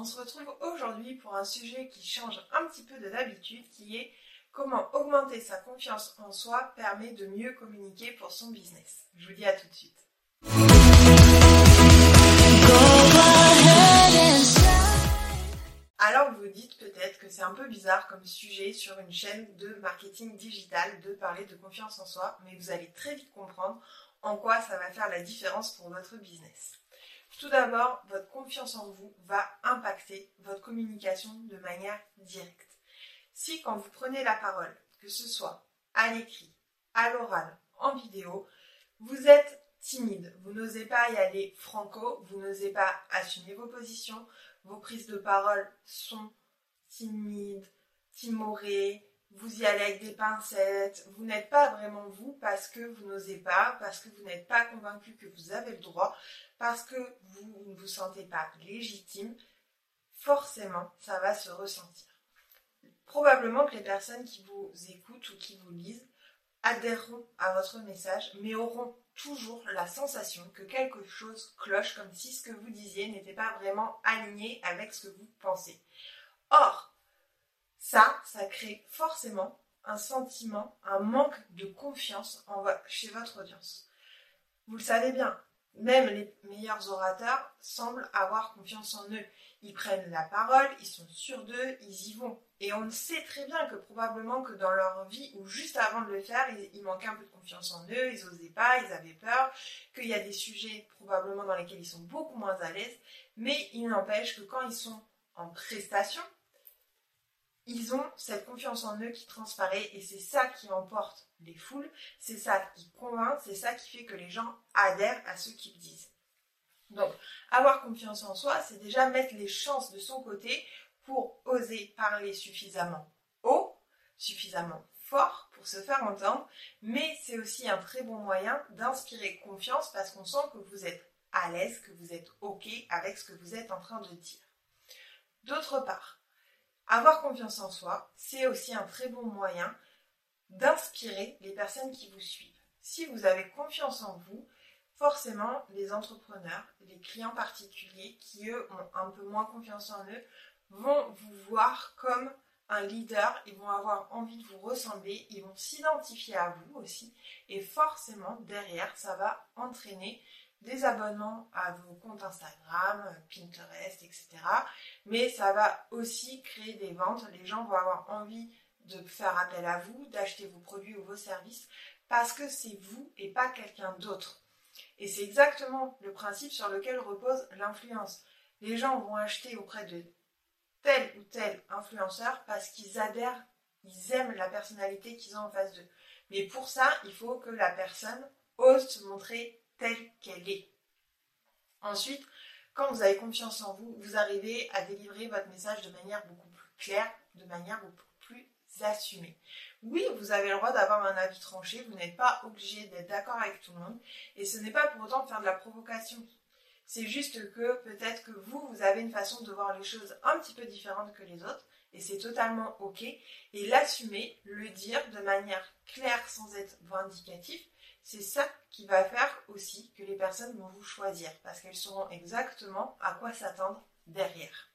On se retrouve aujourd'hui pour un sujet qui change un petit peu de d'habitude, qui est comment augmenter sa confiance en soi permet de mieux communiquer pour son business. Je vous dis à tout de suite. Alors vous vous dites peut-être que c'est un peu bizarre comme sujet sur une chaîne de marketing digital de parler de confiance en soi, mais vous allez très vite comprendre en quoi ça va faire la différence pour votre business. Tout d'abord, votre confiance en vous va impacter votre communication de manière directe. Si quand vous prenez la parole, que ce soit à l'écrit, à l'oral, en vidéo, vous êtes timide, vous n'osez pas y aller franco, vous n'osez pas assumer vos positions, vos prises de parole sont timides, timorées, vous y allez avec des pincettes, vous n'êtes pas vraiment vous parce que vous n'osez pas, parce que vous n'êtes pas convaincu que vous avez le droit, parce que vous ne vous sentez pas légitime, forcément, ça va se ressentir. Probablement que les personnes qui vous écoutent ou qui vous lisent adhéreront à votre message, mais auront toujours la sensation que quelque chose cloche comme si ce que vous disiez n'était pas vraiment aligné avec ce que vous pensez. Or, ça, ça crée forcément un sentiment, un manque de confiance chez votre audience. Vous le savez bien, même les meilleurs orateurs semblent avoir confiance en eux. Ils prennent la parole, ils sont sûrs d'eux, ils y vont. Et on sait très bien que probablement que dans leur vie, ou juste avant de le faire, ils, manquaient un peu de confiance en eux, ils n'osaient pas, ils avaient peur, qu'il y a des sujets probablement dans lesquels ils sont beaucoup moins à l'aise. Mais il n'empêche que quand ils sont en prestation, ils ont cette confiance en eux qui transparaît et c'est ça qui emporte les foules, c'est ça qui convainc, c'est ça qui fait que les gens adhèrent à ce qu'ils disent. Donc, avoir confiance en soi, c'est déjà mettre les chances de son côté pour oser parler suffisamment haut, suffisamment fort pour se faire entendre, mais c'est aussi un très bon moyen d'inspirer confiance parce qu'on sent que vous êtes à l'aise, que vous êtes OK avec ce que vous êtes en train de dire. D'autre part, avoir confiance en soi, c'est aussi un très bon moyen d'inspirer les personnes qui vous suivent. Si vous avez confiance en vous, forcément, les entrepreneurs, les clients particuliers qui, eux, ont un peu moins confiance en eux, vont vous voir comme un leader, ils vont avoir envie de vous ressembler, ils vont s'identifier à vous aussi, et forcément, derrière, ça va entraîner des abonnements à vos comptes Instagram, Pinterest, etc. Mais ça va aussi créer des ventes. Les gens vont avoir envie de faire appel à vous, d'acheter vos produits ou vos services parce que c'est vous et pas quelqu'un d'autre. Et c'est exactement le principe sur lequel repose l'influence. Les gens vont acheter auprès de tel ou tel influenceur parce qu'ils adhèrent, ils aiment la personnalité qu'ils ont en face d'eux. Mais pour ça, il faut que la personne ose se montrer telle qu'elle est. Ensuite, quand vous avez confiance en vous, vous arrivez à délivrer votre message de manière beaucoup plus claire, de manière beaucoup plus assumée. Oui, vous avez le droit d'avoir un avis tranché, vous n'êtes pas obligé d'être d'accord avec tout le monde, et ce n'est pas pour autant faire de la provocation. C'est juste que peut-être que vous, vous avez une façon de voir les choses un petit peu différente que les autres, et c'est totalement ok. Et l'assumer, le dire de manière claire sans être vindicatif, c'est ça qui va faire aussi que les personnes vont vous choisir parce qu'elles sauront exactement à quoi s'attendre derrière.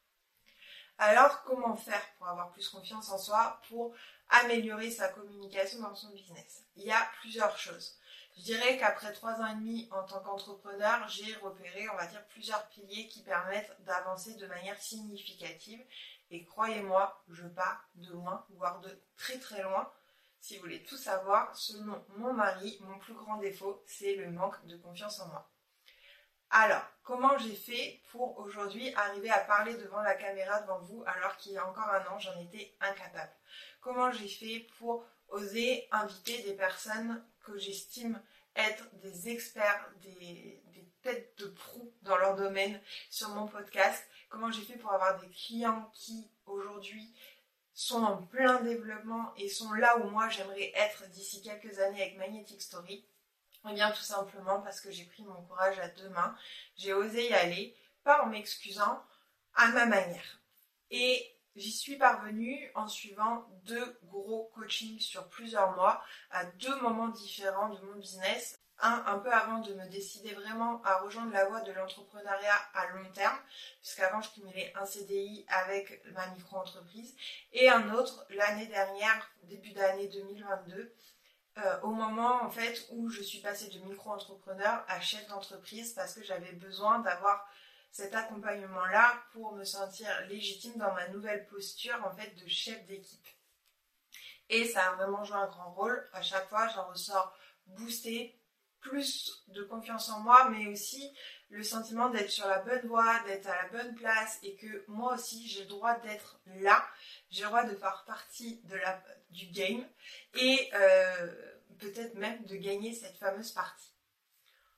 Alors, comment faire pour avoir plus confiance en soi, pour améliorer sa communication dans son business? Il y a plusieurs choses. Je dirais qu'après trois ans et demi en tant qu'entrepreneur, j'ai repéré, on va dire, plusieurs piliers qui permettent d'avancer de manière significative. Et croyez-moi, je pars de loin, voire de très très loin, si vous voulez tout savoir, selon mon mari, mon plus grand défaut, c'est le manque de confiance en moi. Alors, comment j'ai fait pour aujourd'hui arriver à parler devant la caméra devant vous alors qu'il y a encore un an, j'en étais incapable? Comment j'ai fait pour oser inviter des personnes que j'estime être des experts, des, têtes de proue dans leur domaine sur mon podcast? Comment j'ai fait pour avoir des clients qui aujourd'hui sont en plein développement et sont là où moi j'aimerais être d'ici quelques années avec Magnetic Story Eh bien tout simplement parce que j'ai pris mon courage à deux mains, j'ai osé y aller, pas en m'excusant, à ma manière. Et j'y suis parvenue en suivant deux gros coachings sur plusieurs mois, à deux moments différents de mon business. Un, un peu avant de me décider vraiment à rejoindre la voie de l'entrepreneuriat à long terme, puisqu'avant je cumulais un CDI avec ma micro-entreprise, et un autre l'année dernière, début d'année 2022, euh, au moment en fait où je suis passée de micro-entrepreneur à chef d'entreprise parce que j'avais besoin d'avoir cet accompagnement-là pour me sentir légitime dans ma nouvelle posture en fait de chef d'équipe. Et ça a vraiment joué un grand rôle. À chaque fois, j'en ressors boostée, plus de confiance en moi, mais aussi le sentiment d'être sur la bonne voie, d'être à la bonne place et que moi aussi j'ai le droit d'être là, j'ai le droit de faire partie de la, du game et euh, peut-être même de gagner cette fameuse partie.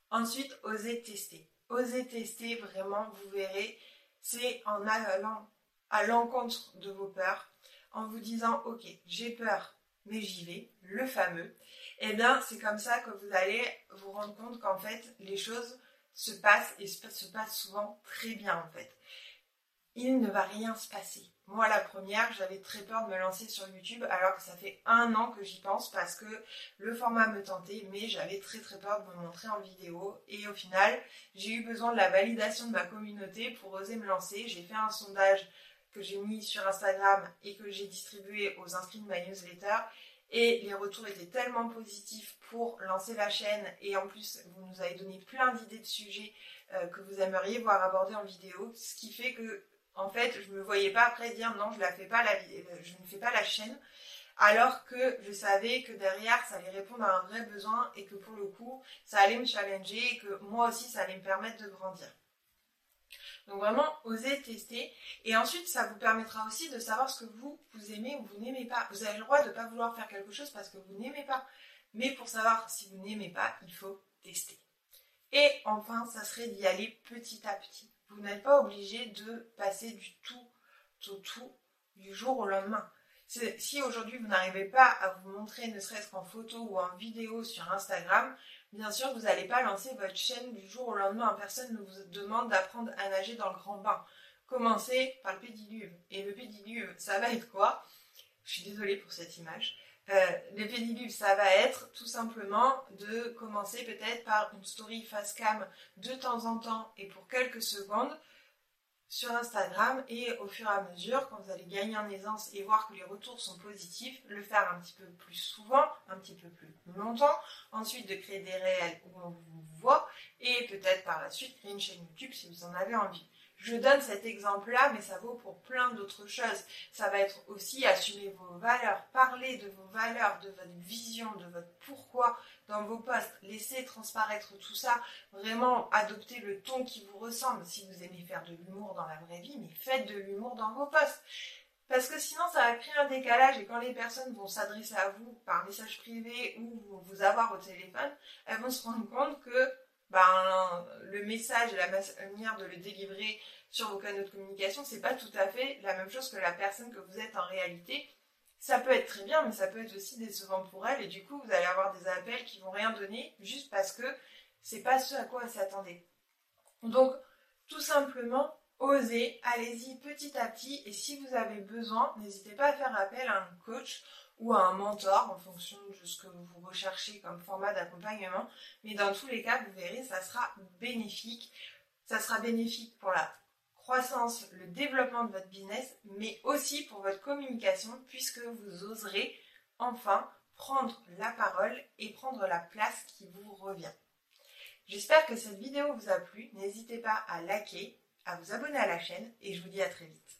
Ensuite, oser tester. Oser tester, vraiment, vous verrez, c'est en allant à l'encontre de vos peurs, en vous disant, ok, j'ai peur, mais j'y vais, le fameux. Et eh bien, c'est comme ça que vous allez vous rendre compte qu'en fait, les choses se passent et se passent souvent très bien en fait. Il ne va rien se passer. Moi, la première, j'avais très peur de me lancer sur YouTube alors que ça fait un an que j'y pense parce que le format me tentait, mais j'avais très très peur de me montrer en vidéo. Et au final, j'ai eu besoin de la validation de ma communauté pour oser me lancer. J'ai fait un sondage que j'ai mis sur Instagram et que j'ai distribué aux inscrits de ma newsletter. Et les retours étaient tellement positifs pour lancer la chaîne. Et en plus, vous nous avez donné plein d'idées de sujets euh, que vous aimeriez voir abordés en vidéo. Ce qui fait que en fait, je me voyais pas après dire non, je la fais pas la, je ne fais pas la chaîne, alors que je savais que derrière, ça allait répondre à un vrai besoin et que pour le coup, ça allait me challenger et que moi aussi, ça allait me permettre de grandir. Donc vraiment, osez tester. Et ensuite, ça vous permettra aussi de savoir ce que vous, vous aimez ou vous n'aimez pas. Vous avez le droit de ne pas vouloir faire quelque chose parce que vous n'aimez pas. Mais pour savoir si vous n'aimez pas, il faut tester. Et enfin, ça serait d'y aller petit à petit. Vous n'êtes pas obligé de passer du tout au tout du jour au lendemain. Si aujourd'hui vous n'arrivez pas à vous montrer, ne serait-ce qu'en photo ou en vidéo sur Instagram, bien sûr vous n'allez pas lancer votre chaîne du jour au lendemain. Personne ne vous demande d'apprendre à nager dans le grand bain. Commencez par le pédiluve. Et le pédiluve, ça va être quoi? Je suis désolée pour cette image. Euh, les pédiluves, ça va être tout simplement de commencer peut-être par une story face cam de temps en temps et pour quelques secondes sur Instagram et au fur et à mesure, quand vous allez gagner en aisance et voir que les retours sont positifs, le faire un petit peu plus souvent, un petit peu plus longtemps, ensuite de créer des réels où on vous voit et peut-être par la suite créer une chaîne YouTube si vous en avez envie. Je donne cet exemple-là, mais ça vaut pour plein d'autres choses. Ça va être aussi assumer vos valeurs, parler de vos valeurs, de votre vision, de votre pourquoi dans vos posts. Laissez transparaître tout ça. Vraiment adopter le ton qui vous ressemble. Si vous aimez faire de l'humour dans la vraie vie, mais faites de l'humour dans vos posts. Parce que sinon, ça va créer un décalage et quand les personnes vont s'adresser à vous par message privé ou vous avoir au téléphone, elles vont se rendre compte que ben, le message et la manière de le délivrer sur vos canaux de communication, c'est pas tout à fait la même chose que la personne que vous êtes en réalité. Ça peut être très bien, mais ça peut être aussi décevant pour elle, et du coup, vous allez avoir des appels qui vont rien donner juste parce que c'est pas ce à quoi elle s'attendait. Donc, tout simplement, osez, allez-y petit à petit, et si vous avez besoin, n'hésitez pas à faire appel à un coach ou à un mentor en fonction de ce que vous recherchez comme format d'accompagnement. Mais dans tous les cas, vous verrez, ça sera bénéfique. Ça sera bénéfique pour la croissance, le développement de votre business, mais aussi pour votre communication puisque vous oserez enfin prendre la parole et prendre la place qui vous revient. J'espère que cette vidéo vous a plu. N'hésitez pas à liker, à vous abonner à la chaîne et je vous dis à très vite.